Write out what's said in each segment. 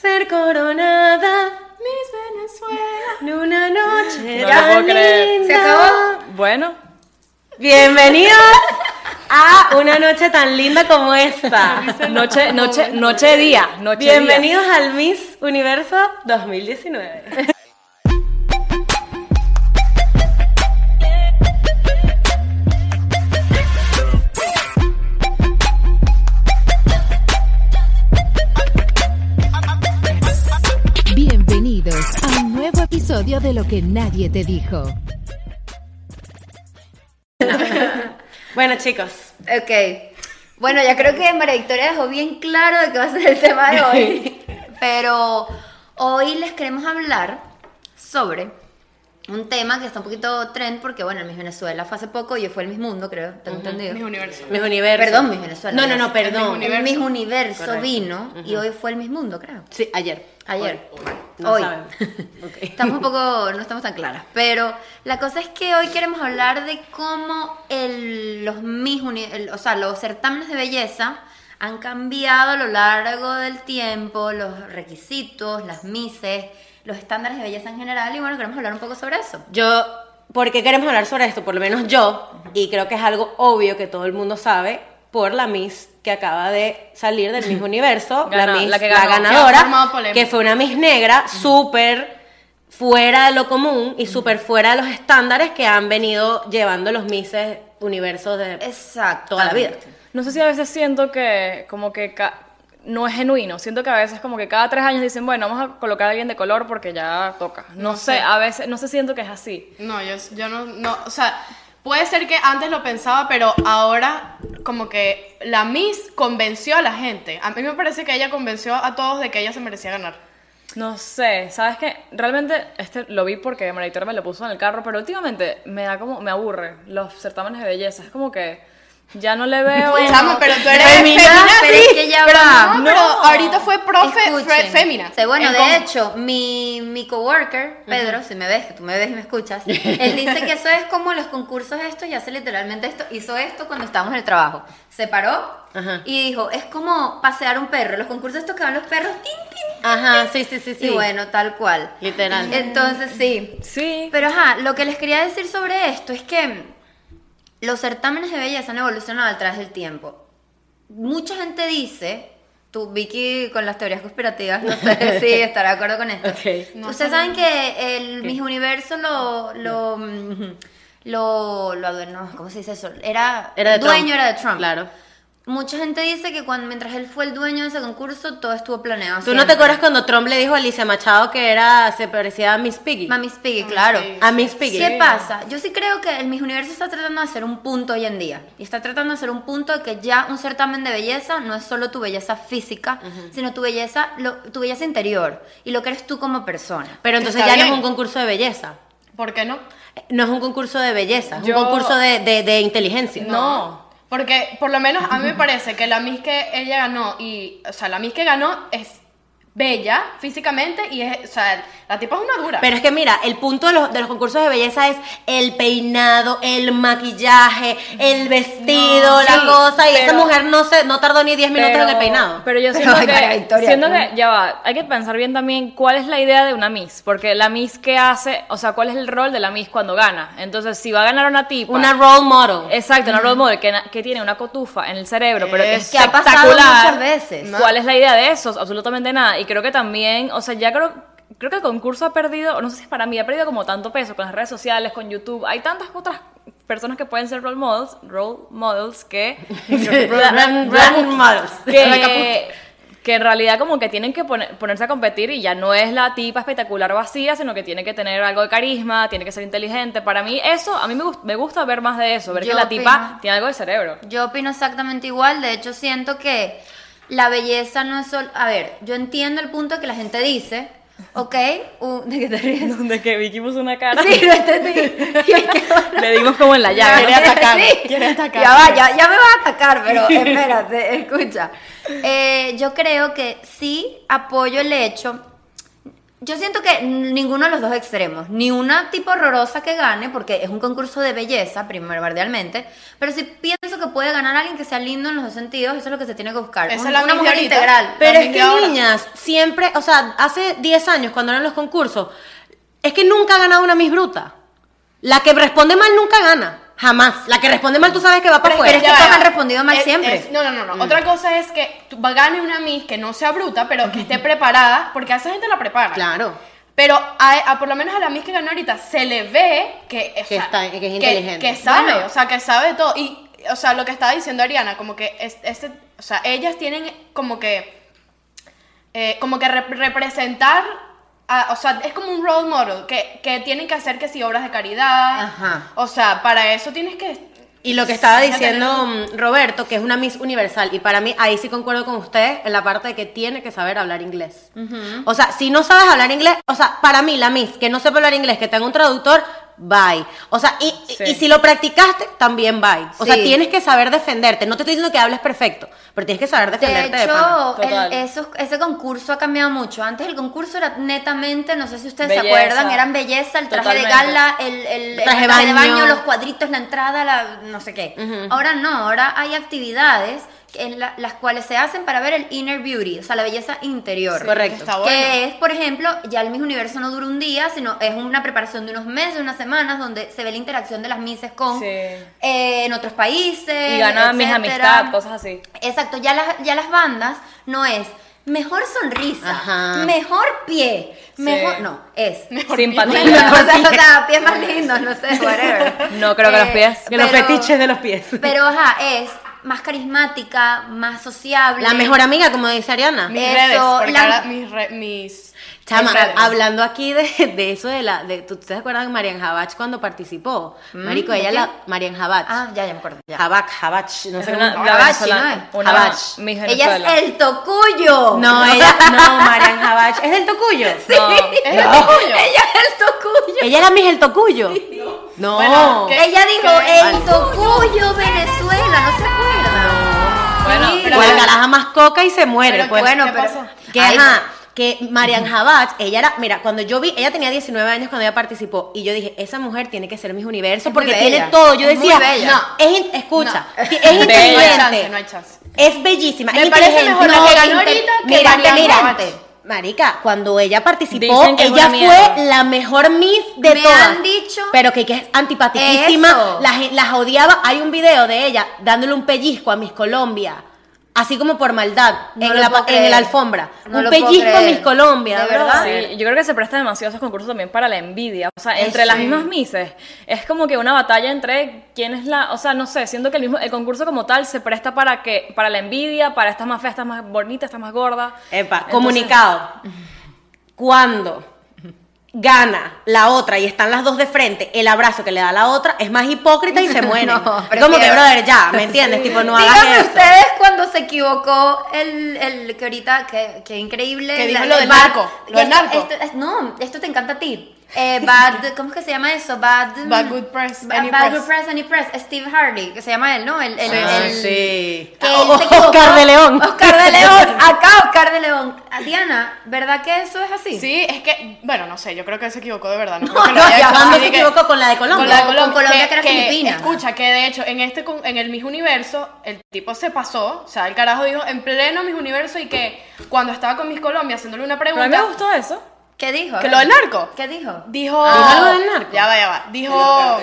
ser coronada. Miss Venezuela. En una noche No tan lo puedo creer. linda. ¿Se acabó? Bueno, Bienvenidos a una noche tan linda como esta. noche, noche, noche día, noche día. Bienvenidos al Miss Universo 2019. De Lo que nadie te dijo. Bueno, chicos, Ok. Bueno, ya creo que María Victoria dejó bien claro de qué va a ser el tema de hoy. Pero hoy les queremos hablar sobre un tema que está un poquito trend porque, bueno, el Miss Venezuela fue hace poco y fue el Miss Mundo, creo. ¿Tengo entendido? Mis universo. Miss Universo. Perdón, Miss Venezuela. No, no, no, El perdón. El Miss Universo Correcto. vino y hoy fue el Miss Mundo, creo. Sí, ayer. Ayer. Hoy. Bueno, No hoy. sabemos. Ok. Estamos un poco, no estamos tan claras, pero la cosa es que hoy queremos hablar de cómo el, los Miss Uni- el- o sea, los certámenes de belleza han cambiado a lo largo del tiempo, los requisitos, las mises, los estándares de belleza en general, y bueno, queremos hablar un poco sobre eso. Yo, ¿por qué queremos hablar sobre esto? Por lo menos yo, y creo que es algo obvio que todo el mundo sabe, por la Miss que acaba de salir del mismo universo, la Miss, la que ganó, ganadora, que fue una Miss negra, súper fuera de lo común y súper fuera de los estándares que han venido llevando los Misses universos de Exacto. toda la vida. No sé si a veces siento que como que no es genuino. Siento que a veces como que cada tres años dicen, bueno, vamos a colocar a alguien de color porque ya toca. No, No sé, sé. a veces, no sé, siento que es así. No, yo, yo no, no, o sea, puede ser que antes lo pensaba, pero ahora como que la Miss convenció a la gente. A mí me parece que ella convenció a todos de que ella se merecía ganar. No sé, ¿sabes qué? Realmente este lo vi porque María me lo puso en el carro, pero últimamente me da como, me aburre los certámenes de belleza. Es como que ya no le veo... Chamo, pero tú eres Femina, femina, pero sí, es que ya pero va. No, pero ahorita fue profe fémina. Sí, bueno, En de con- hecho, mi, mi coworker, Pedro, si me ves, que tú me ves y me escuchas, él dice que eso es como los concursos estos y hace literalmente esto, hizo esto cuando estábamos en el trabajo. Se paró Ajá. y dijo, es como pasear un perro, los concursos estos que van los perros, tin, tin, Ajá, sí, sí, sí, sí. y bueno, tal cual. Literal. Entonces, sí. Sí. Pero ajá, lo que les quería decir sobre esto es que los certámenes de belleza han evolucionado a través del tiempo. Mucha gente dice, tú Vicky con las teorías conspirativas, no sé si estará de acuerdo con esto. Ok. No Ustedes saben que el Miss Universo lo lo lo, lo adueñó, ¿cómo se dice eso? Era, Era de dueño Trump. era de Trump. Claro. Mucha gente dice que cuando mientras él fue el dueño de ese concurso todo estuvo planeado. ¿Tú no te acuerdas cuando Trump le dijo a Alicia Machado que era, se parecía a Miss Piggy? Mami Piggy, claro. sí. A Miss Piggy. ¿Qué pasa? Yo sí creo que el Miss Universo está tratando de hacer un punto hoy en día. Y está tratando de hacer un punto de que ya un certamen de belleza no es solo tu belleza física, sino tu belleza, lo- tu belleza interior y lo que eres tú como persona. Pero entonces Está ya no bien. es un concurso de belleza. ¿Por qué no? No es un concurso de belleza, es Yo- un concurso de, de- de inteligencia. No. Porque por lo menos a mí me parece que la Miss que ella ganó y, o sea, la Miss que ganó es bella físicamente y es, o sea, la tipa es una dura. Pero es que mira, el punto de los, de los concursos de belleza es el peinado, el maquillaje, el vestido, No, la sí, cosa. Y esa pero- mujer no se, no tardó ni 10 minutos en el peinado. Pero yo Pero, siento María que, Victoria, siento ¿no? que, ya va, hay que pensar bien también cuál es la idea de una Miss, porque la Miss que hace, o sea, cuál es el rol de la Miss cuando gana. Entonces, si va a ganar una tipa... Una role model. Exacto, una role model que, que tiene una cotufa en el cerebro, pero que es que ha pasado muchas veces. ¿Cuál es la idea de eso? Absolutamente nada. Y creo que también, o sea, ya creo, creo que el concurso ha perdido, no sé si para mí, ha perdido como tanto peso con las redes sociales, con YouTube. Hay tantas otras personas que pueden ser role models, role models que... Role- role models. que, que en realidad como que tienen que poner- ponerse a competir y ya no es la tipa espectacular vacía, sino que tiene que tener algo de carisma, tiene que ser inteligente. Para mí eso, a mí me, gust- me gusta ver más de eso, ver Yo que la tipa tiene algo de cerebro. Yo opino exactamente igual, de hecho siento que la belleza no es solo... A ver, yo entiendo el punto que la gente dice, ¿ok? Uh, ¿De qué te ríes? Donde que Vicky puso una cara. Sí, lo entendí. Le dimos como en la llave. Quiere atacar, Sí. quiere atacar. Ya va, ya, ya me vas a atacar, pero espérate, escucha. Eh, yo creo que sí apoyo el hecho. Yo siento que ninguno de los dos extremos, ni una tipo horrorosa que gane, porque es un concurso de belleza, primordialmente, pero sí pienso que puede ganar alguien que sea lindo en los dos sentidos, eso es lo que se tiene que buscar. Esa Un- es la una mujer ahorita. integral. Pero es que ahora. niñas, siempre, o sea, hace 10 años cuando eran los concursos, es que nunca ha ganado una Miss Bruta. La que responde mal nunca gana. Jamás. La que responde mal tú sabes que va para Pero afuera. es que todos han respondido mal Es- siempre. es- no, no, no, no. Otra cosa es que tú- gane una Miss que no sea bruta, pero que esté preparada, porque a esa gente la prepara. Claro. Pero a, a por lo menos a la Miss que ganó ahorita se le ve que, o Que sea, está- que es inteligente. Que sabe, Bueno. o sea, que sabe de todo. Y, o sea, lo que estaba diciendo Ariana, como que es, este, o sea, ellas tienen como que, eh, como que rep- representar, a- o sea, es como un role model, que, que tienen que hacer que si obras de caridad. Ajá. O sea, para eso tienes que... Y lo que estaba diciendo mm, Roberto, que es una Miss Universal, y para mí ahí sí concuerdo con usted en la parte de que tiene que saber hablar inglés. O sea, si no sabes hablar inglés, o sea, para mí la Miss que no sepa hablar inglés, que tenga un traductor, bye. O sea, y, y- Sí. y si lo practicaste, también bye. O sea, tienes que saber defenderte. No te estoy diciendo que hables perfecto, pero tienes que saber De defenderte de, hecho, el- Total. esos- ese concurso ha cambiado mucho. Antes el concurso era netamente, no sé si ustedes se acuerdan, eran belleza, el traje de gala, el, el- el Traje traje, de baño. baño, los cuadritos, la entrada, la no sé qué. Ahora no, ahora hay actividades en la- las cuales se hacen para ver el inner beauty, o sea, la belleza interior. Correcto. Está bueno. Que es, por ejemplo, ya el Miss Universo no dura un día, sino es una preparación de unos meses, unas semanas, donde se ve la interacción de las Misses con Sí. eh, en otros países. Y gana mis amistad, cosas así. Exacto, ya las, ya las bandas no es mejor sonrisa, Ajá. mejor pie, mejor. No, es. Simpatía. o, sea, o sea, pies más lindos, no sé, whatever. No creo que los pies. Que los fetiches de los pies. Pero, ajá, es más carismática, más sociable. La mejor amiga, como dice Ariana. Mis Eso, redes, porque la- ahora mis, re- mis Chama, mis redes. hablando aquí de, de eso de la, de, ¿tú te acuerdas de Marian Habach cuando participó? Marico, ¿de ella la, Marian Habach. Ah, ya, ya me acuerdo. Ya. Habach, Habach, no Es sé una, cómo- ¿no. Miss Ella es el tocuyo. No, ella, no, Marian Habach. ¿Es del Tocuyo? No. ¿Es el tuyo? Ella es el tocuyo. Ella era Miss el Tocuyo. No. Bueno, ¿qué? Ella dijo, ¿Qué? el tocuyo Venezuela, ¿no se acuerdan? Bueno, Sí. pero Pues el caraja más coca y se muere. Pero, pues. bueno, ¿qué pero- pasó? Que, Ay, ajá, que Marian Habach, ella era, mira, cuando yo vi, ella tenía 19 años cuando ella participó, y yo dije, esa mujer tiene que ser Miss Universo Es porque tiene todo. Yo es decía, no, es, escucha, No. es Bella. No hay inteligente. chance, no hay chance. Es bellísima. Me es parece inteligente. mejor la No, que ganó ahorita que mira, Marian. Marica, cuando ella participó, Dicen que es ella una mierda. fue la mejor Miss de Me todas. han dicho- Pero que, que es antipatiquísima, Eso. la gen- las odiaba. Hay un video de ella dándole un pellizco a Miss Colombia. Así como por maldad, No en, la, en la alfombra. No un pellizco. Miss Colombia, ¿De verdad? Sí, yo creo que se presta demasiado esos concursos también para la envidia. O sea, entre Eso. las mismas mises. Es como que una batalla entre quién es la. O sea, no sé, siento que el mismo el concurso como tal se presta para que para la envidia, para estas más feas, estas más bonitas, estas más gordas. Epa, Entonces- comunicado. Cuando gana la otra y están las dos de frente, el abrazo que le da la otra es más hipócrita y se muere. No, como que, brother, ya, ¿me entiendes? Tipo, no hagas Díganme eso. ustedes cuando se equivocó el, el que ahorita, que, que increíble. Que dijo la- lo el del bad- narco, lo del esto- narco. esto- es- no, esto te encanta a ti. Eh, bad, ¿cómo es que se llama eso? Bad, Bad Good Press, Ba- Any Bad Press. Good Press, Any Press. Steve Hardy, que se llama él, ¿no? El, el, Ah, el- sí. que Ah, o- equivocó. Oscar de León. Oscar de León. Acá Oscar de León. Ah, Diana, ¿verdad que eso es así? Sí, es que, bueno, no sé, yo creo que él se equivocó de verdad. No, No, que no, ya, hecho ¿Cuándo así se que- equivocó con la de Colombia? Con la de Con Colombia. Colombia, que era Filipina. Escucha, que de hecho en este en el Miss Universo el tipo se pasó, o sea, el carajo dijo en pleno Miss Universo y que cuando estaba con Miss Colombia haciéndole una Pero a pregunta, mí me gustó eso. ¿Qué dijo? que lo del narco. ¿Qué dijo? Dijo, ¿Dijo algo del narco? Ya va, ya va. Dijo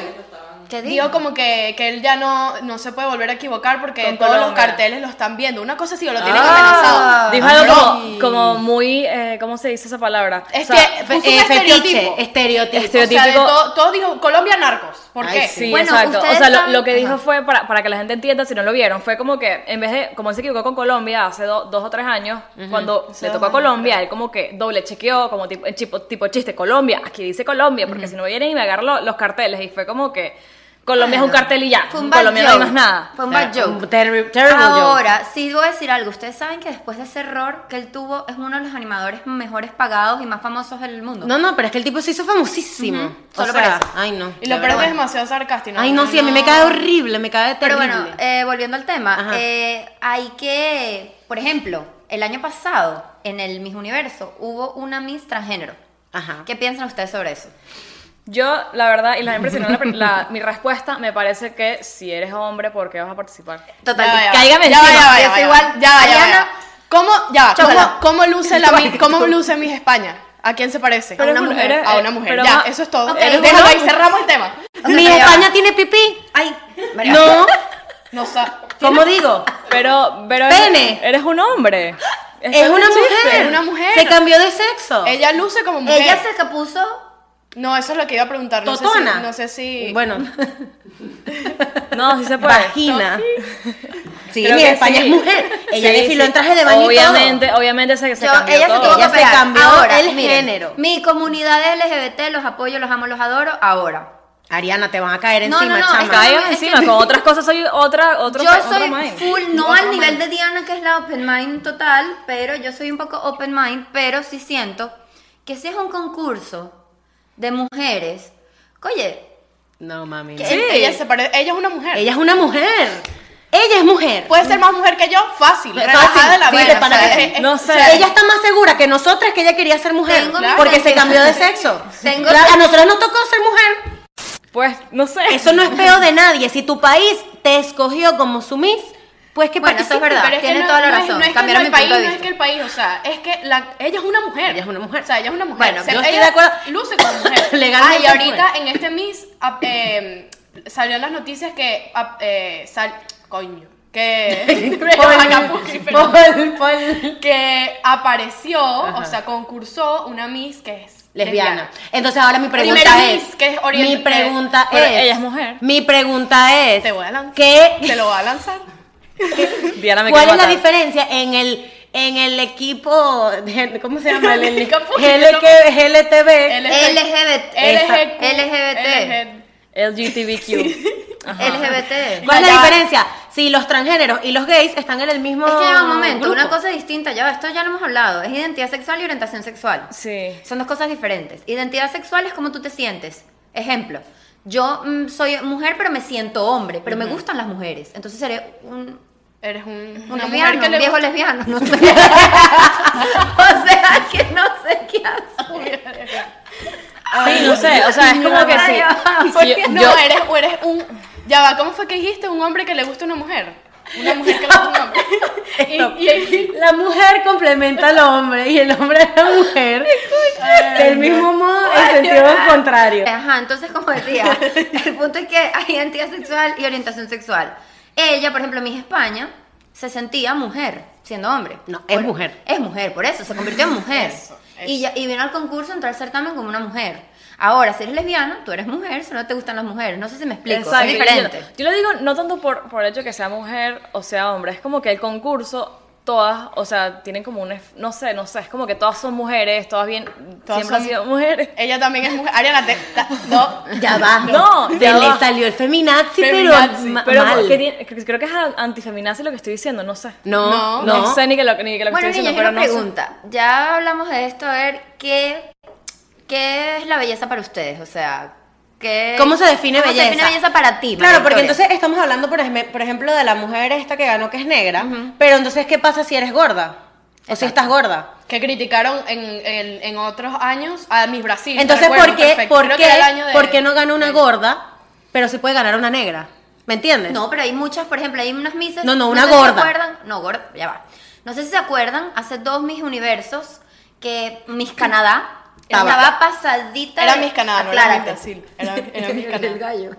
¿Qué dijo? Dijo como que, que él ya no, no se puede volver a equivocar porque Con todos los carteles lo están viendo. Una cosa así, o lo tienen Ah. amenazado. Dijo Ah, algo como, como muy. eh, ¿Cómo se dice esa palabra? Es O sea, que puso un Eh, fetiche, estereotipo. estereotipo. O sea, de Estereotípico. todo, todo dijo Colombia narcos. ¿Por Ay, qué? sí. Bueno, exacto. O sea, lo, lo que dijo Ajá. fue, para, para que la gente entienda, si no lo vieron, fue como que en vez de, como él se equivocó con Colombia hace do- dos o tres años, cuando le tocó a Colombia, él como que doble chequeó, como tipo, tipo, tipo chiste, Colombia, aquí dice Colombia, porque si no vienen y me agarran lo- los carteles, y fue como que Colombia es un cartel y ya, Fue un bad Colombia no hay joke. más nada. Fue un bad joke. Un terri- terrible joke. Ahora, sí voy a decir algo. Ustedes saben que después de ese error que él tuvo, es uno de los animadores mejores pagados y más famosos del mundo. No, no, pero es que el tipo se hizo famosísimo. Ujú, O solo sea, por eso. ay no. Y lo peor es verdad. que es demasiado sarcástico. Ay no, sí, a mí me cae horrible, me cae Pero terrible. bueno, eh, volviendo al tema, eh, hay que, por ejemplo, el año pasado, en el Miss Universo, hubo una Miss transgénero. Ajá. ¿Qué piensan ustedes sobre eso? Yo, la verdad, y la impresionó la, la- mi respuesta, me parece que si eres hombre, ¿por qué vas a participar? Total, Ya va, ya va. cáigame Ya va, encima. ya ya ya va. igual. Ya va, ya va, ya Ariana. ¿Cómo, ya. ¿cómo, cómo luce la cómo luce Miss España? ¿A quién se parece? Pero a una mujer. eres- a una mujer. pero ya, ma- eso es todo. Ok. Déjalo ahí, cerramos el tema. ¿Mi. España tiene pipí? Ay, María. No. No sé. ¿Cómo digo? Pero, pero Pene. eres un hombre. Es una mujer. es una mujer. Se cambió de sexo. Ella luce como mujer. Ella se puso No, eso es lo que iba a preguntar. No Totona. Sé si, no sé si. Bueno, No, sí se puede. vagina. Sí, Creo mi España sí. es mujer. Ella Sí, desfiló sí. en traje de baño Obviamente, obviamente se, se Yo- cambió ella todo. se tuvo Ella que se cambió ahora, el miren, género. Mi comunidad LGBT los apoyo, los amo, los adoro. Ahora. todo. Ariana, te van a caer No, encima, no, no, chama. es que- es encima, que- con otras cosas soy otra, otro, yo otro soy mind. full, no Otro al nivel mind. de Diana, que es la open mind total, pero yo soy un poco open mind, pero sí siento que si es un concurso de mujeres, oye, No, mami. Sí. Ella, se pare- ella es una mujer. Ella es una mujer. Ella es mujer. Puede ser más mujer que yo, fácil. Fácil, de la sí, o sea, que No O sé. sea, ella está más segura que nosotras que ella quería ser mujer. Porque se cambió de sexo. Tengo- Claro, a nosotros nos tocó ser mujer. Pues, no sé. Eso no es peo de nadie. Si tu país te escogió como su Miss, pues que Bueno, eso es verdad. Pero es que tiene no- toda la no es- razón. No es, que Cambiaron no el mi país, punto de no es que el país, o sea, es que la, ella es una mujer. Ella es una mujer. O sea, ella es una mujer. Bueno, O sea, yo estoy de acuerdo. Luce como mujer. Legalmente Ah, y es ahorita mujer. en este Miss eh, salió en las noticias que eh, sal, coño, que que apareció, Ajá. o sea, concursó una Miss que es Lesbiana. Entonces ahora mi pregunta Primera es, que es mi pregunta Pero es, ella es mujer. Mi pregunta es, Te voy a lanzar. ¿qué, Te lo voy a lanzar. Diana me ¿cuál es la diferencia en el en el equipo, ¿cómo se llama? El, el. GLQ GLTV. LGBT. LG, LGBT. LGTBQ. LGBT. ¿Cuál es Ya, la ya. diferencia? Si los transgéneros y los gays están en el mismo Es que lleva un momento, grupo. una cosa distinta, ya esto ya lo hemos hablado, es identidad sexual y orientación sexual. Sí. Son dos cosas diferentes. Identidad sexual es como tú te sientes. Ejemplo, yo mm, soy mujer pero me siento hombre, pero me gustan las mujeres. Entonces seré un, Eres un, un una lesbiano, mujer que le viejo gusta- lesbiano. No sé. o sea que no sé qué hacer. Sí, no sé, o sea, es como que sí. Porque sí, No, yo- eres, o eres un. Ya va, ¿cómo fue que dijiste? Un hombre que le gusta una mujer. Una mujer que le gusta un hombre. y, y- La mujer complementa al hombre y el hombre a la mujer del mismo modo en sentido contrario. Ajá, entonces como decía, el punto es que hay identidad sexual y orientación sexual. Ella, por ejemplo, Miss España, se sentía mujer siendo hombre. No, es Por- mujer. Es mujer, por eso, se convirtió en mujer. Eso, Y, ya- y vino al concurso, entró al certamen como una mujer. Ahora, si eres lesbiana, tú eres mujer, si no te gustan las mujeres. No sé si me explico, Exacto, es yo- diferente. Yo, lo digo no tanto por, por el hecho de que sea mujer o sea hombre, es como que el concurso, todas, o sea, tienen como un, no sé, no sé, es como que todas son mujeres, todas bien, Todas siempre han sido mujeres. ella también es mujer. Ariana, te, ta- no. Ya va. No, se ya le va. salió el feminazi, Feminazi, pero, Pero mal. que creo que es antifeminazi lo que estoy diciendo, no sé. No, No, no. No, sé ni que lo, ni que lo que Bueno, estoy diciendo, pero una no sé. pregunta. Ya hablamos de esto, a ver, ¿qué, ¿qué es la belleza para ustedes? O sea, ¿qué, ¿Cómo se define cómo belleza? se define belleza para ti? Claro, porque Victoria? entonces estamos hablando, por ejemplo, por ejemplo, de la mujer esta que ganó que es negra, pero entonces, ¿qué pasa si eres gorda? O si Exacto. estás gorda. Que criticaron en, en, en otros años a Miss Brasil. Entonces, ¿por qué, por qué, de- por qué no gana una gorda, pero sí puede ganar una negra? ¿Me entiendes? No, pero hay muchas, por ejemplo, hay unas misas. No, no, una sé si gorda. se acuerdan, no, gorda, ya va. No sé si se acuerdan, hace dos Miss Universos que Miss Canadá Estaba. estaba pasadita. Era Miss Canadá, no era. Brasil. Era, era Miss El Canadá. gallo.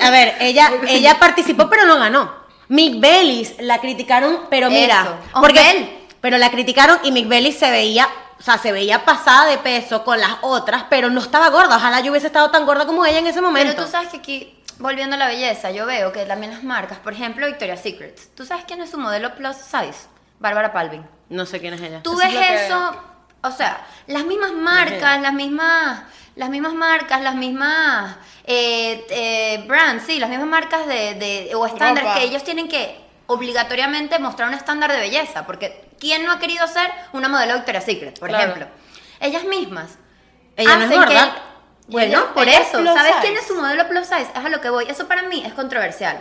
A ver, ella, ella participó, pero no ganó. Mick Bellis la criticaron, pero mira, Eso. porque, Osmel. pero la criticaron y Mick Bellis se veía, o sea, se veía pasada de peso con las otras, pero no estaba gorda. Ojalá yo hubiese estado tan gorda como ella en ese momento. Pero tú sabes que aquí, volviendo a la belleza, yo veo que también las marcas, por ejemplo, Victoria's Secret. ¿Tú sabes quién es su modelo plus size? Bárbara Palvin. No sé quién es ella. Tú Eso ves es eso, o sea, las mismas marcas, las mismas, las mismas marcas, las mismas eh, eh, brands, sí, las mismas marcas de, de- o estándares que ellos tienen que obligatoriamente mostrar un estándar de belleza, porque ¿quién no ha querido ser una modelo de Victoria's Secret, por Claro. ejemplo? Ellas mismas. Ella no es gorda. que- bueno, Ella- por ella eso, ¿sabes size. quién es su modelo plus size? Es a lo que voy. Eso para mí es controversial.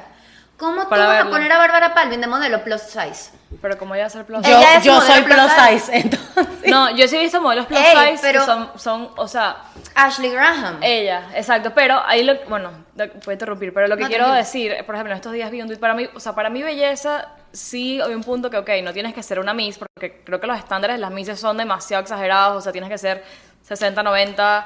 ¿Cómo tú vas a poner a Bárbara Palvin de modelo plus size? Pero como ella hace plus Yo, Ella es yo modelo soy plus plus size. size, entonces. No, yo sí he visto modelos plus Ey, size pero- que son, son, o sea, Ashley Graham. ella, exacto, pero ahí lo, bueno, de- puedo interrumpir, pero lo que No, quiero decir, por ejemplo, en estos días vi un tweet para mí, o sea, para mi belleza sí hay un punto que, ok, no tienes que ser una Miss, porque creo que los estándares de las Misses son demasiado exagerados, o sea, tienes que ser 60, 90.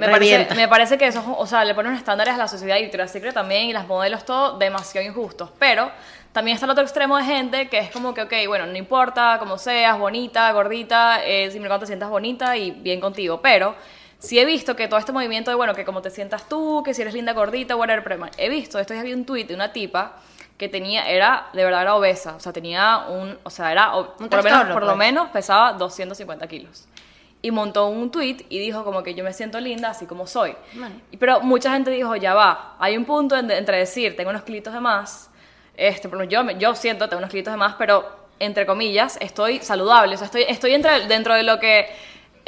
Me parece, me parece que eso, o sea, le ponen estándares a la sociedad y Victoria's Secret también y las modelos todo demasiado injustos. Pero también está el otro extremo de gente que es como que, ok, bueno, no importa cómo seas, bonita, gordita, eh, siempre cuando te sientas bonita y bien contigo. Pero sí he visto que todo este movimiento de, bueno, que como te sientas tú, que si eres linda, gordita, whatever, pero he visto, esto ya vi un tweet de una tipa que tenía, era, de verdad era obesa, o sea, tenía un, o sea, era, o- por, lo menos, por lo pues. menos pesaba 250 kilos. Y montó un tweet y dijo como que yo me siento linda así como soy. Y- Pero mucha gente dijo, ya va, hay un punto en- entre decir, tengo unos kilitos de más, este, ejemplo, yo, yo siento, tengo unos kilitos de más, pero entre comillas, estoy saludable, o sea, estoy, estoy entre, dentro de lo que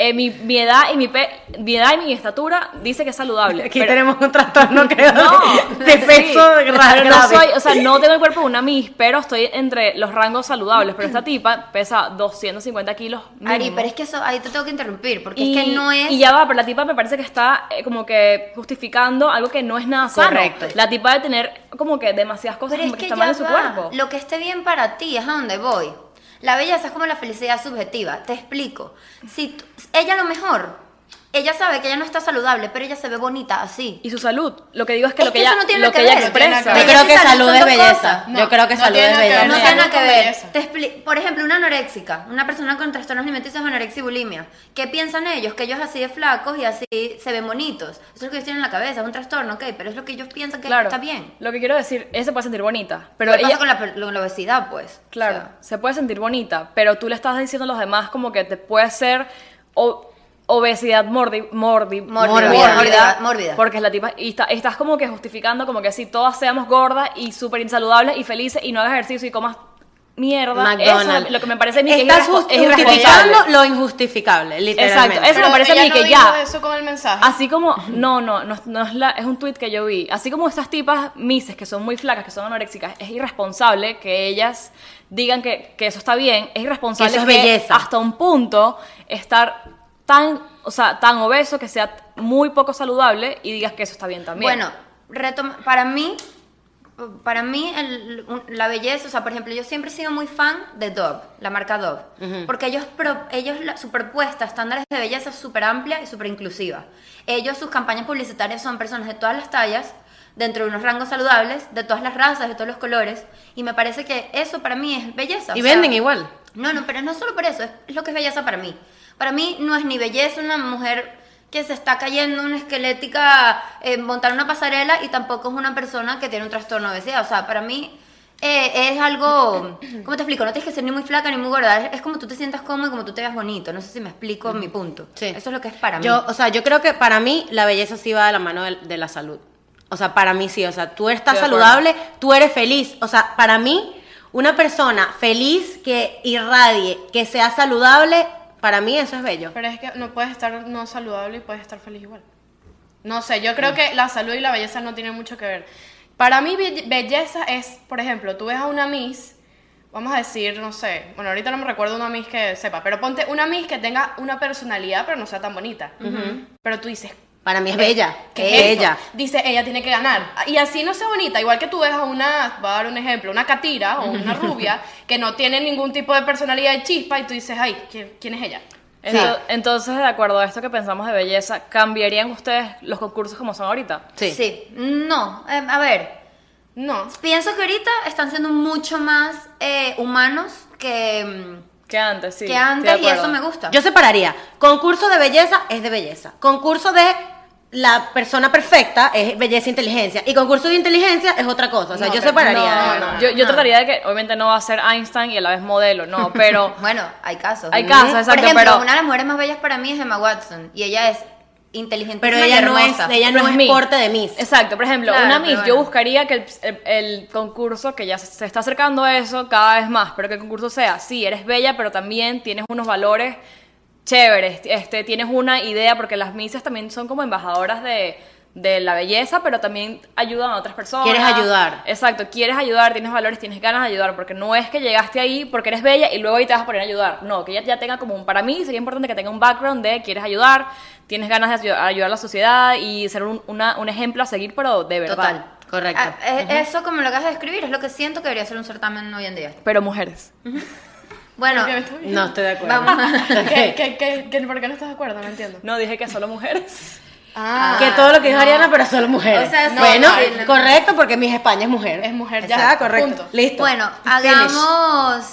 eh, mi, mi edad y mi, pe- mi edad y mi estatura dice que es saludable. Aquí pero- tenemos un trastorno creo, no, de, sí, peso pero grave. no soy, o sea, no tengo el cuerpo de una Miss, pero estoy entre los rangos saludables. Pero esta tipa pesa 250 kilos. Ari, mínimo. pero es que eso, ahí te tengo que interrumpir, porque y, es que no es... y ya va, pero la tipa me parece que está eh, como que justificando algo que no es nada sano. Correcto. La tipa de tener como que demasiadas cosas Pero es como que, que están mal en su va. cuerpo. Lo que esté bien para ti es a donde voy. La belleza es como la felicidad subjetiva. Te explico. Si ella a lo mejor, ella sabe que ella no está saludable, pero ella se ve bonita así. Y su salud. Lo que digo es que Es lo que, que eso ella, no tiene lo nada que que ella ver. No tiene nada expresa. que Yo ver. creo que salud salud es belleza. Yo No, creo que no salud tiene es nada que ver. belleza. No tiene nada que ver. Te Por ejemplo, una anoréxica, una persona con trastornos alimenticios, anorexia y bulimia. ¿Qué piensan ellos? Que ellos así de flacos y así se ven bonitos. Eso es lo que ellos tienen en la cabeza, es un trastorno, ok, pero es lo que ellos piensan que Claro. está bien. Lo que quiero decir, ella se puede sentir bonita. Pero ella, pasa con la, con la obesidad, pues. Claro, O sea, se puede sentir bonita, pero tú le estás diciendo a los demás como que te puede ser o- obesidad mordi, mordi, Mórbida, mórbida, mórbida. porque es la tipa y está- estás como que justificando como que si todas seamos gordas y súper insaludables y felices y no hagas ejercicio y comas mierda, eso es lo que me parece a mí que es, Estás es justificando lo injustificable, literalmente. Exacto, eso Pero me parece a mí no que ya. eso con el mensaje. Así como, no, no, no, no es, la, es un tweet que yo vi. Así como estas tipas mises que son muy flacas, que son anoréxicas, es irresponsable que ellas digan que, que eso está bien. Es irresponsable Que eso que es belleza. hasta un punto estar tan, o sea, tan obeso que sea muy poco saludable y digas que eso está bien también. Bueno, retoma- para mí, para mí el- la belleza, o sea, por ejemplo, yo siempre he sido muy fan de Dove, la marca Dove, porque ellos, pro- ellos la- su propuesta, estándares de belleza es súper amplia y súper inclusiva. Ellos, sus campañas publicitarias son personas de todas las tallas, dentro de unos rangos saludables, de todas las razas, de todos los colores, y me parece que eso para mí es belleza. o Y sea, venden igual. no, no, pero no solo por eso, es, es lo que es belleza para mí. Para mí no es ni belleza una mujer que se está cayendo una esquelética eh, montar una pasarela y tampoco es una persona que tiene un trastorno de obesidad. O sea, para mí eh, es algo, ¿cómo te explico? No tienes que ser ni muy flaca ni muy gorda, es, como tú te sientas cómodo y como tú te veas bonito. No sé si me explico mi punto. Sí. Eso es lo que es para mí. Yo, o sea, yo creo que para mí la belleza sí va de la mano de, de la salud. O sea, para mí sí. O sea, tú estás Estoy saludable, tú eres feliz. O sea, para mí, una persona feliz que irradie, que sea saludable, para mí eso es bello. Pero es que no puedes estar no saludable y puedes estar feliz igual. No sé, yo creo que la salud y la belleza no tienen mucho que ver. Para mí be- belleza es, por ejemplo, tú ves a una Miss, vamos a decir, no sé, bueno, ahorita no me recuerdo una Miss que sepa, pero ponte una Miss que tenga una personalidad pero no sea tan bonita. Pero tú dices, Para mí es bella. ¿qué es ella. Dice, ella tiene que ganar. Y así no sea bonita, igual que tú ves a una, voy a dar un ejemplo, una catira o una rubia que no tiene ningún tipo de personalidad y chispa y tú dices, ay, ¿quién, quién es ella? Ento- Entonces, de acuerdo a esto que pensamos de belleza, ¿cambiarían ustedes los concursos como son ahorita? Sí. No, eh, a ver, No. pienso que ahorita están siendo mucho más eh, humanos que, mm, Que antes, sí. que antes y eso me gusta. Yo separaría. Concurso de belleza es de belleza. Concurso de la persona perfecta es belleza e inteligencia. Y concurso de inteligencia es otra cosa. O sea, No, yo separaría. no, no, Yo, yo No. trataría de que, obviamente, no va a ser Einstein y a la vez modelo, no, pero. Bueno, hay casos. Hay casos, Por exacto, ejemplo, pero- una de las mujeres más bellas para mí es Emma Watson. Y ella es inteligente. Pero ella no es, ella no es Miss. porte de Miss. Exacto, por ejemplo, Claro, una Miss, yo buscaría que el, el- el concurso, que ya se, se está acercando a eso cada vez más, pero que el concurso sea, sí, eres bella, pero también tienes unos valores chéveres, este, tienes una idea, porque las Misses también son como embajadoras de, de la belleza, pero también ayudan a otras personas. Quieres ayudar. Exacto, quieres ayudar, tienes valores, tienes ganas de ayudar, porque no es que llegaste ahí porque eres bella y luego ahí te vas a poner a ayudar. No, que ella ya tenga como un, para mí sería importante que tenga un background de quieres ayudar, tienes ganas de ayudar, a la sociedad y ser un, una- un ejemplo a seguir, pero de verdad. Total. Correcto. Ah, Eso, como lo acabas de describir, es lo que siento que debería ser un certamen hoy en día. Pero mujeres. Bueno. No estoy de acuerdo. vamos a... ¿Qué, qué, qué, qué- por qué no estás de acuerdo? No entiendo. No dije que solo mujeres. Ah, que todo lo que dijo Ariana, pero solo mujeres. O sea, sí, bueno, no, no. correcto, porque Miss España es mujer. Es mujer, ya. correcto. punto. Listo. Bueno, hagamos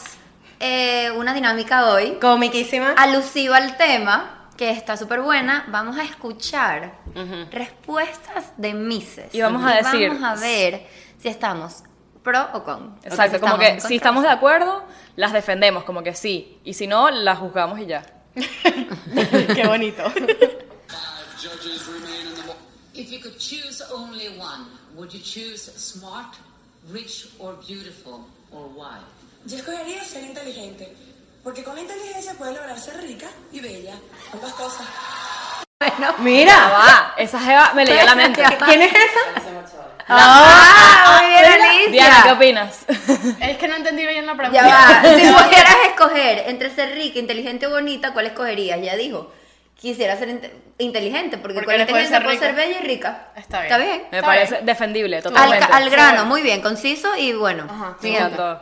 eh, una dinámica hoy Comiquísima. alusiva al tema, que está súper buena. Vamos a escuchar respuestas de Mises. Y vamos a decir- Vamos a ver si estamos pro o con. O Exacto, si como que si estamos de acuerdo, las defendemos, como que sí. Y si no, las juzgamos y ya. Qué bonito. If you could choose only one, would you choose smart, rich, or beautiful, or why? Yo escogería ser inteligente, porque con la inteligencia puedes lograr ser rica y bella, ambas cosas. Ya Mira. va, esa jeva me leyó la mente. ¿Quién es esa? ¡Ah! Muy bien, Alicia. Diana, ¿qué opinas? es que no entendí bien la pregunta. Ya va. Si pudieras escoger entre ser rica, inteligente o bonita, ¿cuál escogerías? Ya dijo. Quisiera ser inte- inteligente, porque, Porque con la inteligencia ser puedo ser rica. bella y rica. Está bien. ¿Está bien? Me Está parece bien. defendible, Al, totalmente. al grano, bueno. muy bien, conciso y bueno. Ajá, Me encantó.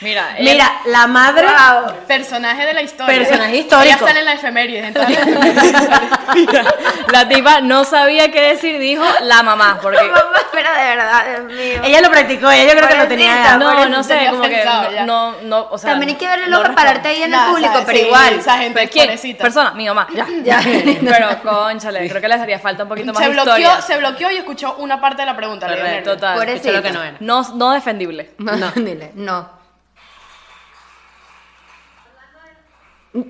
Mira, Mira, la madre. Personaje de la historia. Personaje histórico. Ella sale en la efeméride. la tipa no sabía qué decir, dijo la mamá, porque Pero de verdad, Dios mío. Ella lo practicó, ella yo creo que lo tenía. Ya. no, no sé, tenía como que ya. no, no, o sea, También hay que verle no loca pararte ahí en el público, ¿sabes? pero Sí, igual. Esa gente, ¿Pero quién? Persona, mi mamá, ya. Ya. Pero, conchale, creo que les haría falta un poquito más Se de bloqueó, historia. se bloqueó y escuchó una parte de la pregunta. Correcto, total. Lo que no era. No, no defendible. No, dile, no. Mi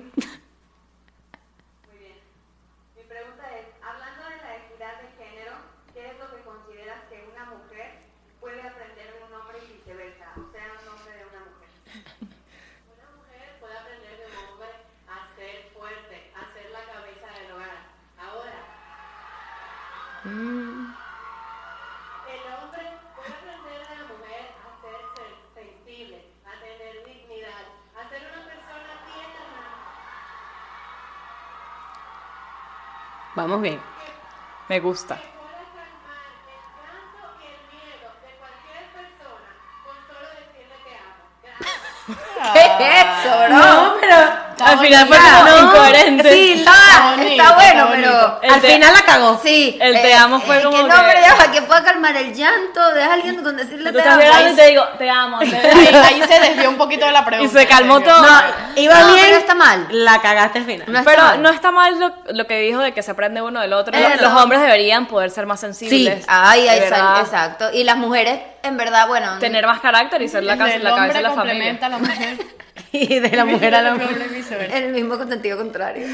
pregunta es, hablando de la equidad de género, ¿qué es lo que consideras que una mujer puede aprender de un hombre y viceversa? O sea, un hombre de una mujer. Una mujer puede aprender de un hombre a ser fuerte, a ser la cabeza del hogar. Ahora, el hombre puede aprender de la mujer a ser sen- sensible, a tener dignidad, a ser una persona tierna. Vamos bien. Me gusta. Final fue bonita. como No, incoherente. Sí, está, bonito, está bueno, está pero. Al te- final la cagó. Sí. El te amo fue como que. que- No, pero ya, que pueda calmar el llanto de alguien con decirle te amo. y te digo, te amo. te Ahí, ahí se desvió un poquito de la pregunta. se calmó todo. No, iba No, bien. pero está mal. La cagaste al final. No Pero mal. no está mal lo, lo que dijo de que se aprende uno del otro. Los hombres deberían poder ser más Sí. sensibles. Ay, de ay, verdad. exacto. Y las mujeres, en verdad, bueno. Tener más carácter y ser la, casa- la cabeza de la familia. complementa a la mujer. Y de la mujer a mujer. hombre el mismo sentido contrario.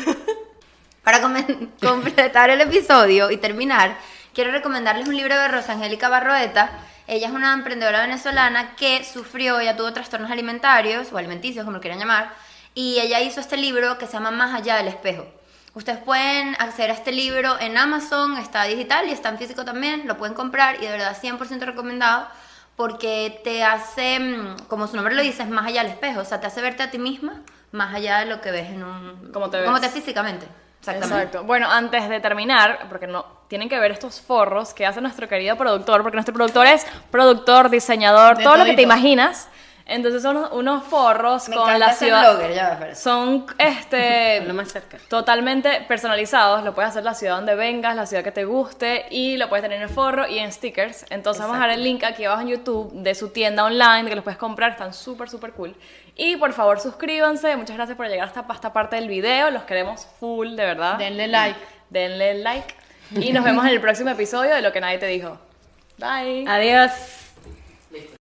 Para completar el episodio y terminar, quiero recomendarles un libro de Rosa Angélica Barroeta. Ella es una emprendedora venezolana que sufrió, ella tuvo trastornos alimentarios o alimenticios, como lo quieran llamar, y ella hizo este libro que se llama Más allá del espejo. Ustedes pueden acceder a este libro en Amazon, está digital y está en físico también, lo pueden comprar y de verdad 100% recomendado porque te hace, mm, como su nombre lo dice, es más allá del espejo, o sea, te hace verte a ti misma más allá de lo que ves en un... Cómo te Como ves. te físicamente. Exactamente. Exacto. Bueno, antes de terminar, porque no tienen que ver estos forros que hace nuestro querido productor, porque nuestro productor es productor, diseñador, De todo lo que te imaginas. Entonces son unos, unos forros Me con la ciudad. blogger, ya espera. Son este Habla más cerca. totalmente personalizados. Lo puedes hacer la ciudad donde vengas, la ciudad que te guste y lo puedes tener en el forro y en stickers. Entonces vamos a dejar el link aquí abajo en YouTube de su tienda online de que los puedes comprar. Están súper, súper cool. Y por favor suscríbanse. Muchas gracias por llegar hasta esta parte del video. Los queremos full, de verdad. Denle like. Denle like. Y nos vemos en el próximo episodio de Lo que nadie te dijo. Bye. Adiós.